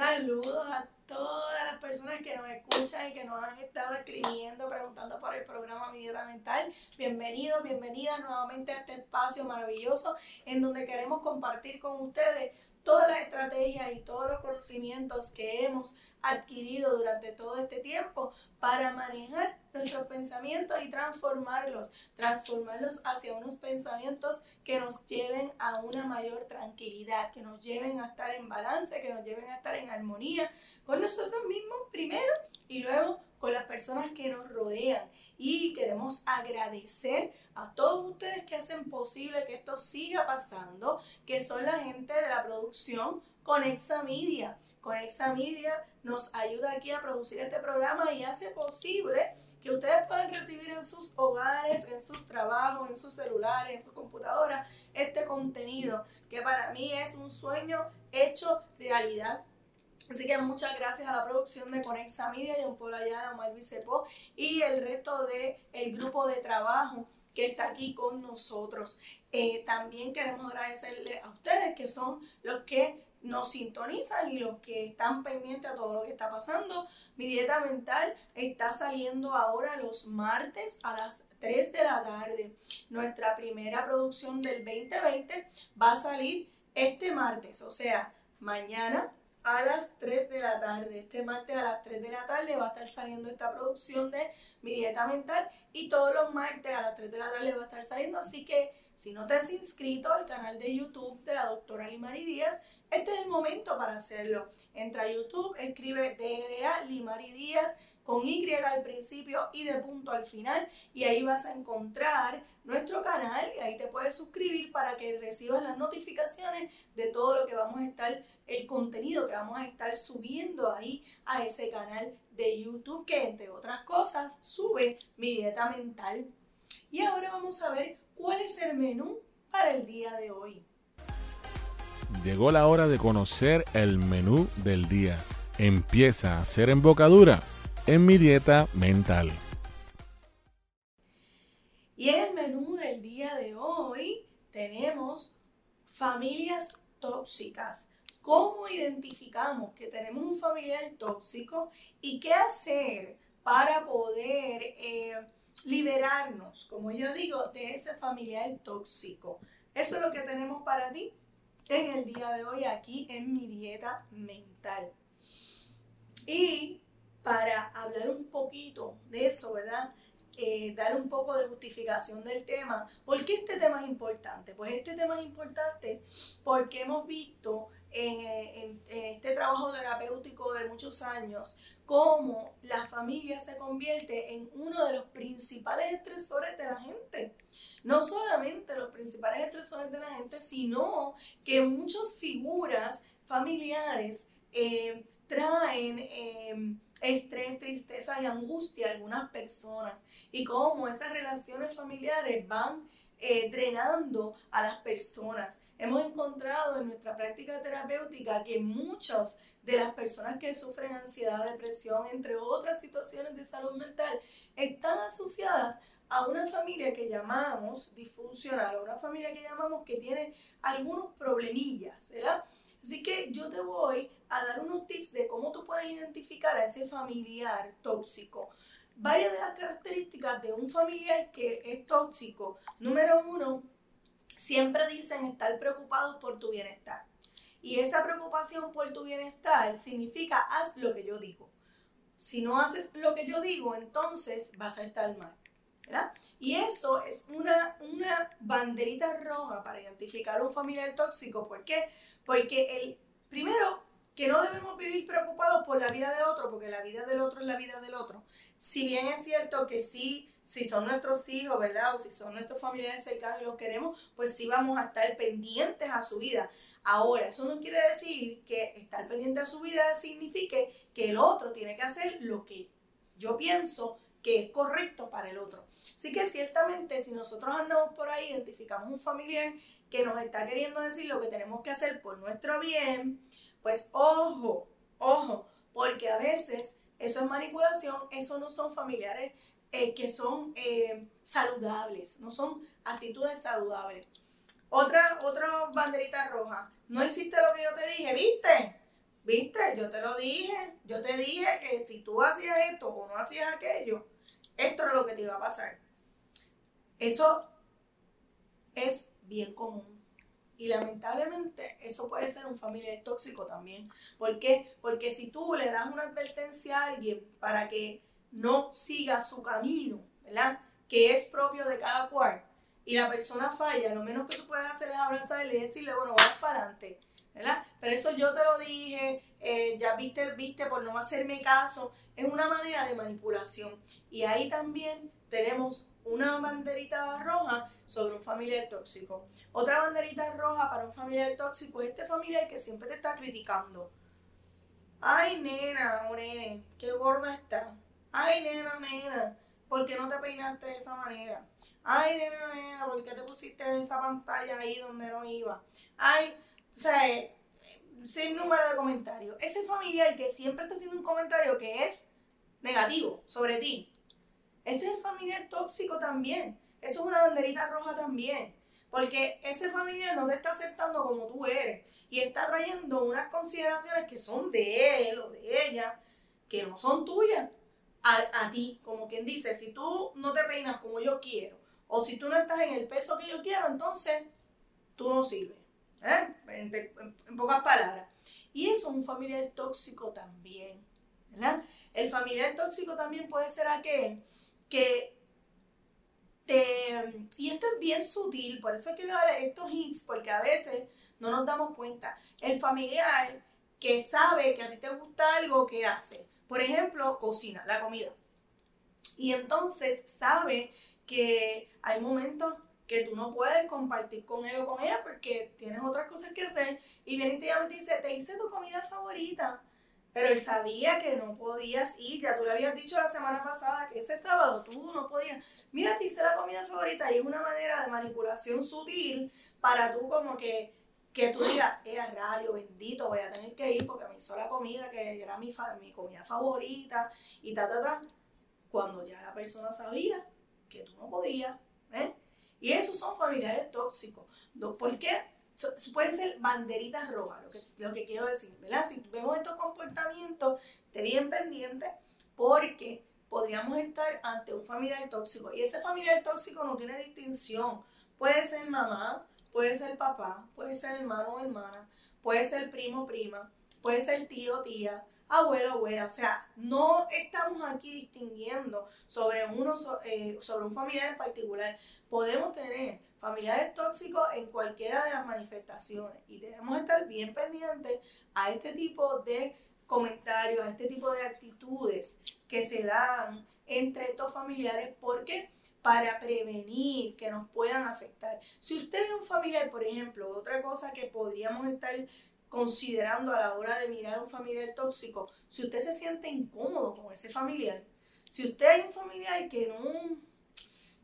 Saludos a todas las personas que nos escuchan y que nos han estado escribiendo, preguntando por el programa Mi Dieta Mental. Bienvenidos, bienvenidas nuevamente a este espacio maravilloso en donde queremos compartir con ustedes todas las estrategias y todos los conocimientos que hemos adquirido durante todo este tiempo para manejar nuestros pensamientos y transformarlos, transformarlos hacia unos pensamientos que nos lleven a una mayor tranquilidad, que nos lleven a estar en balance, que nos lleven a estar en armonía con nosotros mismos primero y luego con las personas que nos rodean. Y queremos agradecer a todos ustedes que hacen posible que esto siga pasando, que son la gente de la producción Conexa Media. Conexa Media nos ayuda aquí a producir este programa y hace posible que ustedes puedan recibir en sus hogares, en sus trabajos, en sus celulares, en sus computadoras, este contenido que para mí es un sueño hecho realidad. Así que muchas gracias a la producción de Conexa Media, John Paul Ayala, Omar Vicepo y el resto del el grupo de trabajo que está aquí con nosotros. Eh, también queremos agradecerle a ustedes que son los que nos sintonizan y los que están pendientes a todo lo que está pasando. Mi dieta mental está saliendo ahora los martes a las 3 de la tarde. Nuestra primera producción del 2020 va a salir este martes, o sea, mañana a las 3 de la tarde. Este martes a las 3 de la tarde va a estar saliendo esta producción de Mi Dieta Mental y todos los martes a las 3 de la tarde va a estar saliendo. Así que si no te has inscrito al canal de YouTube de la doctora Limari Díaz, este es el momento para hacerlo. Entra a YouTube, escribe DRA Limari Díaz con Y al principio y de punto al final y ahí vas a encontrar nuestro canal y ahí te puedes suscribir para que recibas las notificaciones de todo lo que vamos a estar, el contenido que vamos a estar subiendo ahí a ese canal de YouTube que entre otras cosas sube mi dieta mental. Y ahora vamos a ver cuál es el menú para el día de hoy. Llegó la hora de conocer el menú del día. Empieza a hacer embocadura en mi dieta mental. Y en el menú del día de hoy tenemos familias tóxicas. ¿Cómo identificamos que tenemos un familiar tóxico y qué hacer para poder eh, liberarnos, como yo digo, de ese familiar tóxico? Eso es lo que tenemos para ti en el día de hoy aquí en mi dieta mental. Y para hablar un poquito de eso, ¿verdad? Eh, dar un poco de justificación del tema. ¿Por qué este tema es importante? Pues este tema es importante porque hemos visto en, en este trabajo terapéutico de muchos años cómo la familia se convierte en uno de los principales estresores de la gente. No solamente los principales estresores de la gente, sino que muchas figuras familiares eh, traen eh, estrés, tristeza y angustia a algunas personas y cómo esas relaciones familiares van eh, drenando a las personas. Hemos encontrado en nuestra práctica terapéutica que muchos de las personas que sufren ansiedad, depresión, entre otras situaciones de salud mental, están asociadas a una familia que llamamos disfuncional, a una familia que llamamos que tiene algunos problemillas, ¿verdad? Así que yo te voy a dar unos tips de cómo tú puedes identificar a ese familiar tóxico. Varias de las características de un familiar que es tóxico, número uno, siempre dicen estar preocupados por tu bienestar. Y esa preocupación por tu bienestar significa haz lo que yo digo. Si no haces lo que yo digo, entonces vas a estar mal. ¿verdad? Y eso es una, una banderita roja para identificar un familiar tóxico. ¿Por qué? Porque el primero que no debemos vivir preocupados por la vida de otro, porque la vida del otro es la vida del otro. Si bien es cierto que sí, si son nuestros hijos, ¿verdad? O si son nuestros familiares cercanos y los queremos, pues sí vamos a estar pendientes a su vida. Ahora, eso no quiere decir que estar pendiente a su vida signifique que el otro tiene que hacer lo que yo pienso que es correcto para el otro. Así que ciertamente si nosotros andamos por ahí, identificamos un familiar que nos está queriendo decir lo que tenemos que hacer por nuestro bien, pues ojo, ojo, porque a veces eso es manipulación, eso no son familiares eh, que son eh, saludables, no son actitudes saludables. Otra, otra banderita roja. No hiciste lo que yo te dije, ¿viste? viste, yo te lo dije, yo te dije que si tú hacías esto o no hacías aquello, esto era lo que te iba a pasar. Eso es bien común. Y lamentablemente eso puede ser un familiar tóxico también. ¿Por qué? Porque si tú le das una advertencia a alguien para que no siga su camino, ¿verdad? Que es propio de cada cual, y la persona falla, lo menos que tú puedes hacer es abrazarle y decirle, bueno, vamos para adelante, ¿verdad? Pero eso yo te lo dije, eh, ya viste, viste por no hacerme caso, es una manera de manipulación. Y ahí también tenemos una banderita roja sobre un familiar tóxico. Otra banderita roja para un familiar tóxico es este familiar que siempre te está criticando. Ay, nena o qué gorda está. Ay, nena, nena, ¿por qué no te peinaste de esa manera? Ay, nena, nena, ¿por qué te pusiste en esa pantalla ahí donde no iba? Ay, o sea, sin número de comentarios. Ese familiar que siempre está haciendo un comentario que es negativo sobre ti, ese es el familiar tóxico también. Eso es una banderita roja también. Porque ese familiar no te está aceptando como tú eres. Y está trayendo unas consideraciones que son de él o de ella, que no son tuyas, a, ti. Como quien dice, si tú no te peinas como yo quiero, o si tú no estás en el peso que yo quiero, entonces tú no sirves. ¿eh? En, pocas palabras. Y eso es un familiar tóxico también. El familiar tóxico también puede ser aquel que te... Y esto es bien sutil, por eso quiero dar estos hints, porque a veces no nos damos cuenta. El familiar que sabe que a ti te gusta algo que hace. Por ejemplo, cocina, la comida. Y entonces sabe que hay momentos que tú no puedes compartir con él o con ella porque tienes otras cosas que hacer. Y viene y te dice, te hice tu comida favorita. Pero él sabía que no podías ir, ya tú le habías dicho la semana pasada que ese sábado tú no podías. Mira, te hice la comida favorita y es una manera de manipulación sutil para tú como que, que tú digas, eh, rayo, bendito, voy a tener que ir porque me hizo la comida que era mi, mi comida favorita y ta, ta, ta. Cuando ya la persona sabía que tú no podías, ¿eh? Y esos son familiares tóxicos. ¿Por qué? Pueden ser banderitas rojas, lo que, quiero decir, ¿verdad? Si vemos estos comportamientos, te bien pendiente porque podríamos estar ante un familiar tóxico y ese familiar tóxico no tiene distinción. Puede ser mamá, puede ser papá, puede ser hermano o hermana, puede ser primo o prima, puede ser tío o tía, abuelo abuela. O sea, no estamos aquí distinguiendo sobre, uno, eh, sobre un familiar en particular. Podemos tener familiares tóxicos en cualquiera de las manifestaciones y debemos estar bien pendientes a este tipo de comentarios, a este tipo de actitudes que se dan entre estos familiares porque para prevenir que nos puedan afectar. Si usted es un familiar, por ejemplo, otra cosa que podríamos estar considerando a la hora de mirar a un familiar tóxico, si usted se siente incómodo con ese familiar, si usted es un familiar que no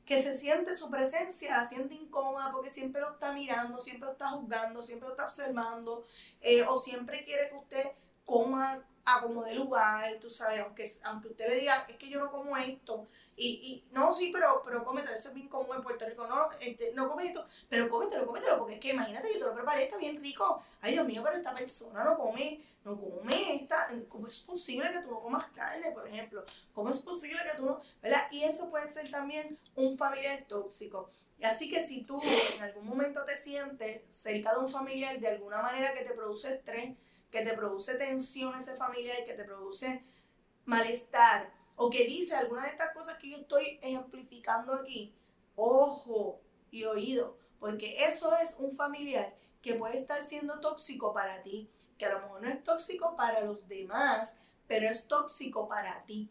que se siente su presencia, la siente incómoda porque siempre lo está mirando, siempre lo está juzgando, siempre lo está observando, eh, o siempre quiere que usted coma a como de lugar, tú sabes, aunque, aunque usted le diga, es que yo no como esto, y, y no, sí, pero, pero cómetelo, eso es bien común en Puerto Rico, no, este, no comes esto, pero cómetelo, cómetelo, porque es que imagínate, yo te lo preparé, está bien rico, ay Dios mío, pero esta persona no come, no come esta, ¿cómo es posible que tú no comas carne, por ejemplo? ¿Cómo es posible que tú no, verdad? Y eso puede ser también un familiar tóxico. Así que si tú en algún momento te sientes cerca de un familiar de alguna manera que te produce estrés, que te produce tensión ese familiar, que te produce malestar, o que dice alguna de estas cosas que yo estoy ejemplificando aquí, ojo y oído, porque eso es un familiar que puede estar siendo tóxico para ti, que a lo mejor no es tóxico para los demás, pero es tóxico para ti.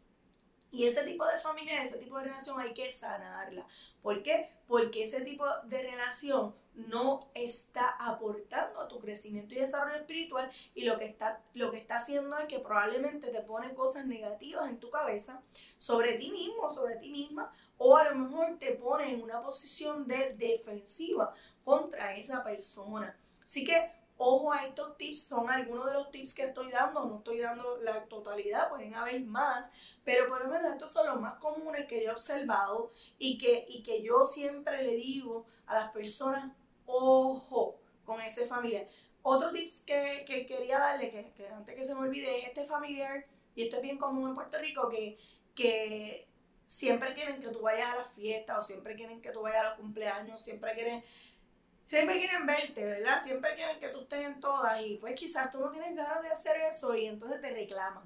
Y ese tipo de familia, ese tipo de relación hay que sanarla. ¿Por qué? Porque ese tipo de relación no está aportando a tu crecimiento y desarrollo espiritual y lo que está, lo que está haciendo es que probablemente te pone cosas negativas en tu cabeza sobre ti mismo, sobre ti misma, o a lo mejor te pone en una posición de defensiva contra esa persona. Así que ojo a estos tips, son algunos de los tips que estoy dando, no estoy dando la totalidad, pueden haber más, pero por lo menos estos son los más comunes que yo he observado y que, y que yo siempre le digo a las personas, ojo con ese familiar. otro tips que, que quería darle, que, que, antes que se me olvide, es este familiar, y esto es bien común en Puerto Rico, que, que siempre quieren que tú vayas a la fiesta o siempre quieren que tú vayas a los cumpleaños, siempre quieren, siempre quieren verte, ¿verdad? Siempre quieren que tú estés en todas y pues quizás tú no tienes ganas de hacer eso y entonces te reclaman.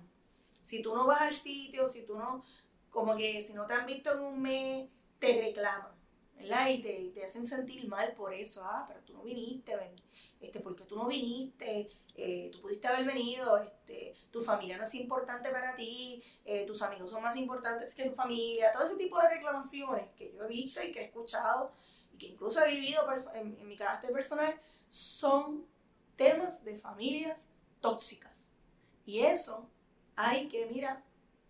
Si tú no vas al sitio, si tú no, como que si no te han visto en un mes, te reclaman, ¿verdad? Y te, hacen sentir mal por eso, ah, pero tú no viniste, ven este, porque tú no viniste, eh, tú pudiste haber venido, este, tu familia no es importante para ti, eh, tus amigos son más importantes que tu familia, todo ese tipo de reclamaciones que yo he visto y que he escuchado y que incluso he vivido en, mi carácter personal, son temas de familias tóxicas. Y eso hay que, mira,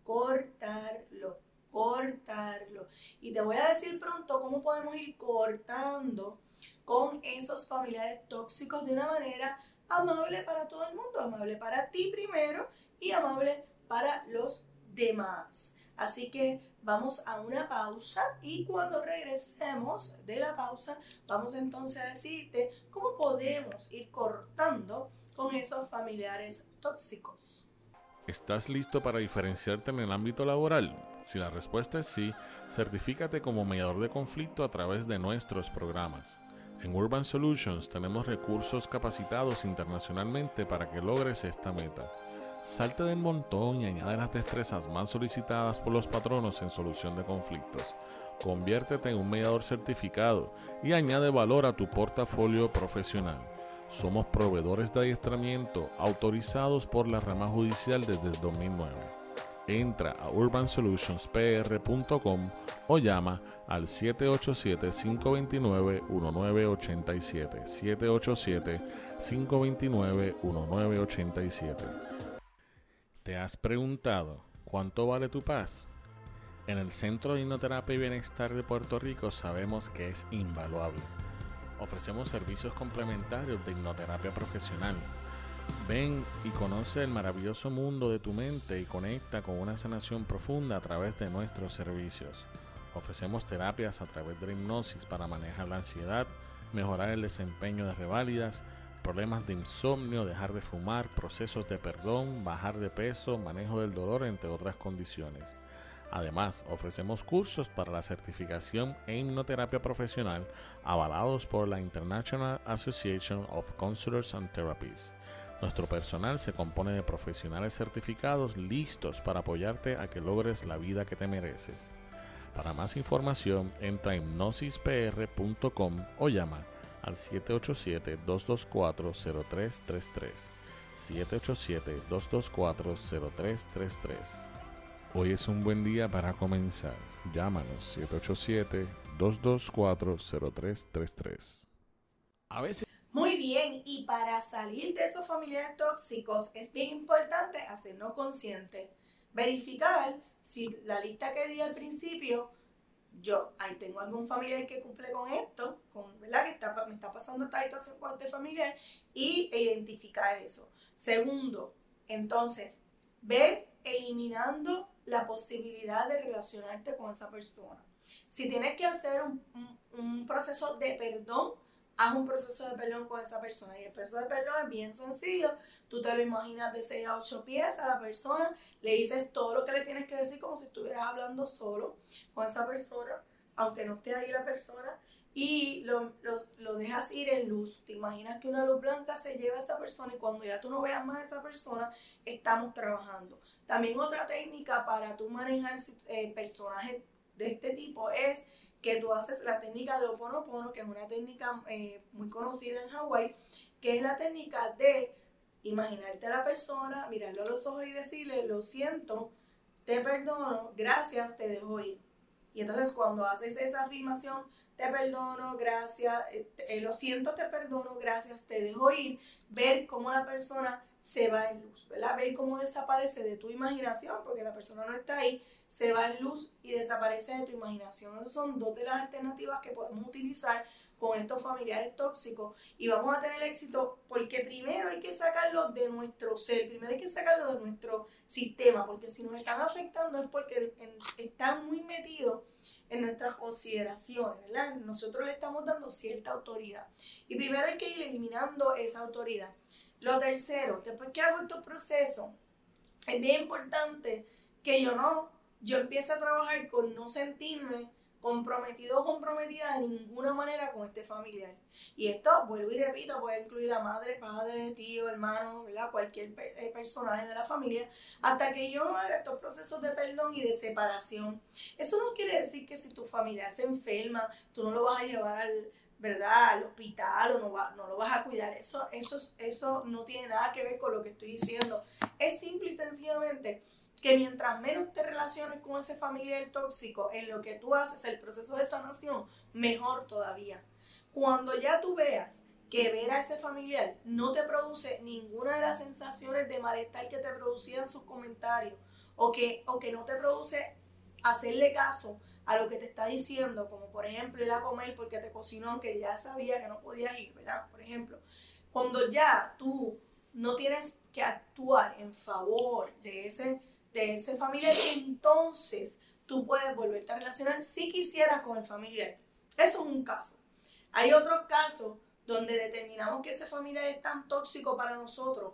cortarlo, cortarlo. Y te voy a decir pronto cómo podemos ir cortando con esos familiares tóxicos de una manera amable para todo el mundo, amable para ti primero y amable para los demás. Así que vamos a una pausa y cuando regresemos de la pausa vamos entonces a decirte cómo podemos ir cortando con esos familiares tóxicos. ¿Estás listo para diferenciarte en el ámbito laboral? Si la respuesta es sí, certifícate como mediador de conflicto a través de nuestros programas. En Urban Solutions tenemos recursos capacitados internacionalmente para que logres esta meta. Salte del montón y añade las destrezas más solicitadas por los patronos en solución de conflictos. Conviértete en un mediador certificado y añade valor a tu portafolio profesional. Somos proveedores de adiestramiento autorizados por la rama judicial desde el 2009 entra a urbansolutionspr.com o llama al 787-529-1987. 787-529-1987. ¿Te has preguntado cuánto vale tu paz? En el Centro de Hipnoterapia y Bienestar de Puerto Rico sabemos que es invaluable. Ofrecemos servicios complementarios de hipnoterapia profesional Ven y conoce el maravilloso mundo de tu mente y conecta con una sanación profunda a través de nuestros servicios. Ofrecemos terapias a través de la hipnosis para manejar la ansiedad, mejorar el desempeño de reválidas, problemas de insomnio, dejar de fumar, procesos de perdón, bajar de peso, manejo del dolor, entre otras condiciones. Además, ofrecemos cursos para la certificación en hipnoterapia profesional avalados por la International Association of Counselors and Therapists. Nuestro personal se compone de profesionales certificados listos para apoyarte a que logres la vida que te mereces. Para más información, entra en hipnosispr.com o llama al 787-224-0333. 787-224-0333. Hoy es un buen día para comenzar. Llámanos 787-224-0333. A veces muy bien, y para salir de esos familiares tóxicos es bien importante hacernos consciente. Verificar si la lista que di al principio, yo, ahí tengo algún familiar que cumple con esto, con, ¿verdad? Que está, me está pasando esta situación con este familiar, y identificar eso. Segundo, entonces, ve eliminando la posibilidad de relacionarte con esa persona. Si tienes que hacer un proceso de perdón, haz un proceso de perdón con esa persona. Y el proceso de perdón es bien sencillo. Tú te lo imaginas de 6 a 8 pies a la persona, le dices todo lo que le tienes que decir como si estuvieras hablando solo con esa persona, aunque no esté ahí la persona, y lo, lo, dejas ir en luz. Te imaginas que una luz blanca se lleva a esa persona y cuando ya tú no veas más a esa persona, estamos trabajando. También otra técnica para tú manejar eh, personajes de este tipo es que tú haces la técnica de Oponopono, que es una técnica eh, muy conocida en Hawái, que es la técnica de imaginarte a la persona, mirarlo a los ojos y decirle, lo siento, te perdono, gracias, te dejo ir. Y entonces cuando haces esa afirmación, te perdono, gracias, eh, eh, lo siento, te perdono, gracias, te dejo ir, ver cómo la persona se va en luz, ¿verdad? Ver cómo desaparece de tu imaginación, porque la persona no está ahí, se va en luz y desaparece de tu imaginación. Esas son dos de las alternativas que podemos utilizar con estos familiares tóxicos y vamos a tener éxito porque primero hay que sacarlo de nuestro ser, primero hay que sacarlo de nuestro sistema, porque si nos están afectando es porque están muy metidos en nuestras consideraciones, ¿verdad? Nosotros le estamos dando cierta autoridad y primero hay que ir eliminando esa autoridad. Lo tercero, después que hago estos procesos, es bien importante que yo no, yo empiece a trabajar con no sentirme comprometido o comprometida de ninguna manera con este familiar. Y esto, vuelvo y repito, puede incluir a madre, padre, tío, hermano, cualquier eh, personaje de la familia, hasta que yo haga estos procesos de perdón y de separación. Eso no quiere decir que si tu familia se enferma, tú no lo vas a llevar al, ¿verdad? al hospital o no, va, no lo vas a cuidar. Eso, eso, eso no tiene nada que ver con lo que estoy diciendo. Es simple y sencillamente que mientras menos te relaciones con ese familiar tóxico en lo que tú haces el proceso de sanación, mejor todavía. Cuando ya tú veas que ver a ese familiar no te produce ninguna de las sensaciones de malestar que te producían sus comentarios o que, o que no te produce hacerle caso a lo que te está diciendo, como por ejemplo ir a comer porque te cocinó aunque ya sabía que no podías ir, ¿verdad? Por ejemplo, cuando ya tú no tienes que actuar en favor de ese de ese familiar, entonces tú puedes volverte a relacionar si quisieras con el familiar. Eso es un caso. Hay otros casos donde determinamos que ese familiar es tan tóxico para nosotros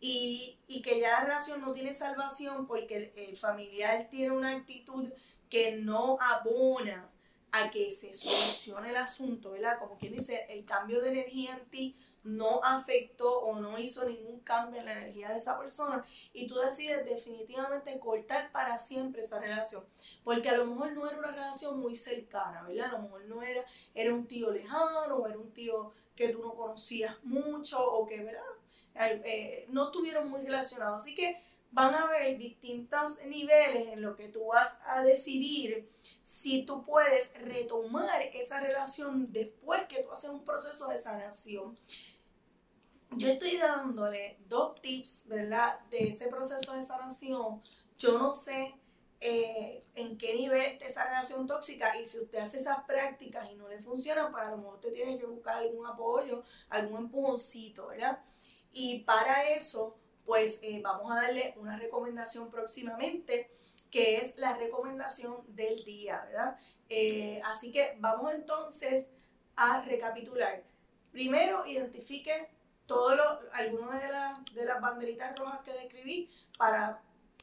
y, que ya la relación no tiene salvación porque el, el familiar tiene una actitud que no abona a que se solucione el asunto, ¿verdad? Como quien dice, el cambio de energía en ti no afectó o no hizo ningún cambio en la energía de esa persona y tú decides definitivamente cortar para siempre esa relación. Porque a lo mejor no era una relación muy cercana, ¿verdad? A lo mejor no era, era un tío lejano o era un tío que tú no conocías mucho o que, ¿verdad? Eh, no estuvieron muy relacionados. Así que van a haber distintos niveles en lo que tú vas a decidir si tú puedes retomar esa relación después que tú haces un proceso de sanación yo estoy dándole dos tips, ¿verdad? De ese proceso de sanación. Yo no sé eh, en qué nivel está esa relación tóxica y si usted hace esas prácticas y no le funciona, pues a lo mejor usted tiene que buscar algún apoyo, algún empujoncito, ¿verdad? Y para eso, pues eh, vamos a darle una recomendación próximamente, que es la recomendación del día, ¿verdad? Eh, así que vamos entonces a recapitular. Primero, identifiquen todos algunas de, de las banderitas rojas que describí para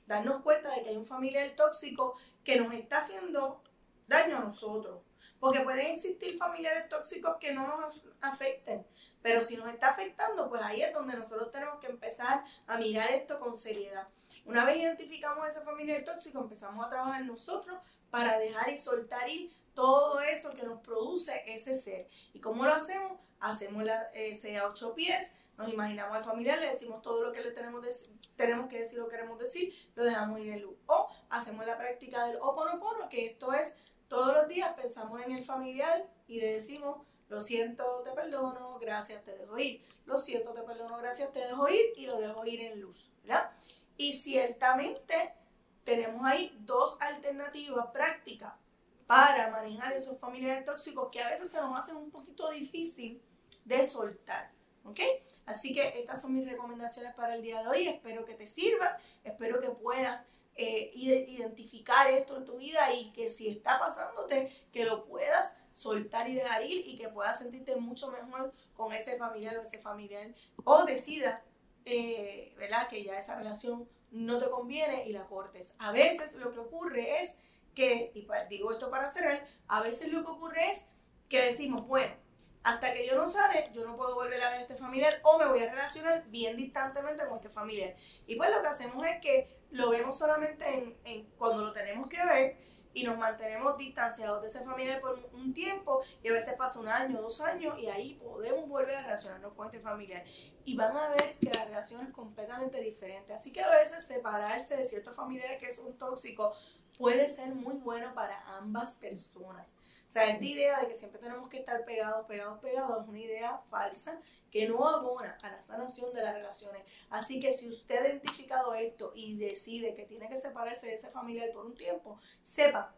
darnos cuenta de que hay un familiar tóxico que nos está haciendo daño a nosotros. Porque pueden existir familiares tóxicos que no nos afecten, pero si nos está afectando, pues ahí es donde nosotros tenemos que empezar a mirar esto con seriedad. Una vez identificamos ese familiar tóxico, empezamos a trabajar nosotros para dejar y soltar ir todo eso que nos produce ese ser. ¿Y cómo lo hacemos? Hacemos la, ese a ocho pies, nos imaginamos al familiar, le decimos todo lo que le tenemos, tenemos que decir o queremos decir, lo dejamos ir en luz. O hacemos la práctica del oponopono, que esto es todos los días pensamos en el familiar y le decimos, lo siento, te perdono, gracias, te dejo ir. Lo siento, te perdono, gracias, te dejo ir y lo dejo ir en luz, ¿verdad? Y ciertamente tenemos ahí dos alternativas prácticas para manejar esos familiares tóxicos que a veces se nos hacen un poquito difícil de soltar. ¿Ok? Así que estas son mis recomendaciones para el día de hoy. Espero que te sirvan. Espero que puedas eh, identificar esto en tu vida y que si está pasándote, que lo puedas soltar y dejar ir y que puedas sentirte mucho mejor con ese familiar o ese familiar. O decida, eh, ¿verdad? Que ya esa relación no te conviene y la cortes. A veces lo que ocurre es que, y digo esto para cerrar, a veces lo que ocurre es que decimos, bueno, hasta que yo no sane, yo no puedo volver a ver a este familiar o me voy a relacionar bien distantemente con este familiar. Y pues lo que hacemos es que lo vemos solamente en, cuando lo tenemos que ver y nos mantenemos distanciados de ese familiar por un tiempo y a veces pasa un año, dos años y ahí podemos volver a relacionarnos con este familiar. Y van a ver que la relación es completamente diferente. Así que a veces separarse de ciertos familiares que son tóxicos puede ser muy bueno para ambas personas. O sea, esta idea de que siempre tenemos que estar pegados, pegados, pegados es una idea falsa que no abona a la sanación de las relaciones. Así que si usted ha identificado esto y decide que tiene que separarse de ese familiar por un tiempo, sepa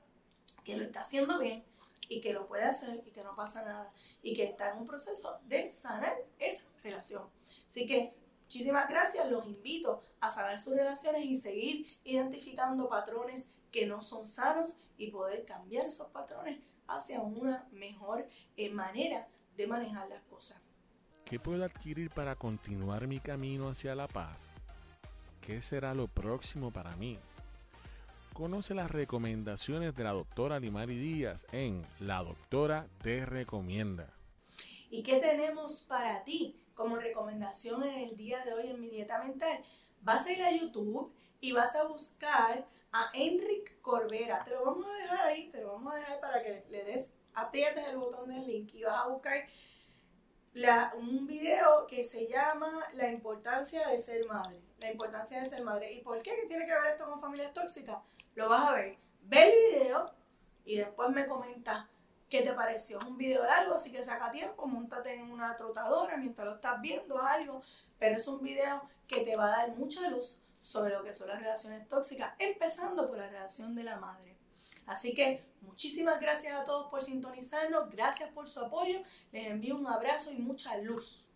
que lo está haciendo bien y que lo puede hacer y que no pasa nada y que está en un proceso de sanar esa relación. Así que muchísimas gracias, los invito a sanar sus relaciones y seguir identificando patrones que no son sanos y poder cambiar esos patrones hacia una mejor eh, manera de manejar las cosas. ¿Qué puedo adquirir para continuar mi camino hacia la paz? ¿Qué será lo próximo para mí? Conoce las recomendaciones de la doctora Limari Díaz en La Doctora Te Recomienda. ¿Y qué tenemos para ti como recomendación en el día de hoy en mi dieta mental? Vas a ir a YouTube y vas a buscar a Enric Corbera. Te lo vamos a dejar ahí, te lo vamos a dejar para que le des, aprietes el botón del link y vas a buscar un video que se llama La importancia de ser madre. La importancia de ser madre. ¿Y por qué? ¿Qué tiene que ver esto con familias tóxicas? lo vas a ver. Ve el video y después me comenta qué te pareció. Es un video largo, así que saca tiempo, montate en una trotadora mientras lo estás viendo, algo. Pero es un video que te va a dar mucha luz sobre lo que son las relaciones tóxicas, empezando por la relación de la madre. Así que muchísimas gracias a todos por sintonizarnos, gracias por su apoyo, les envío un abrazo y mucha luz.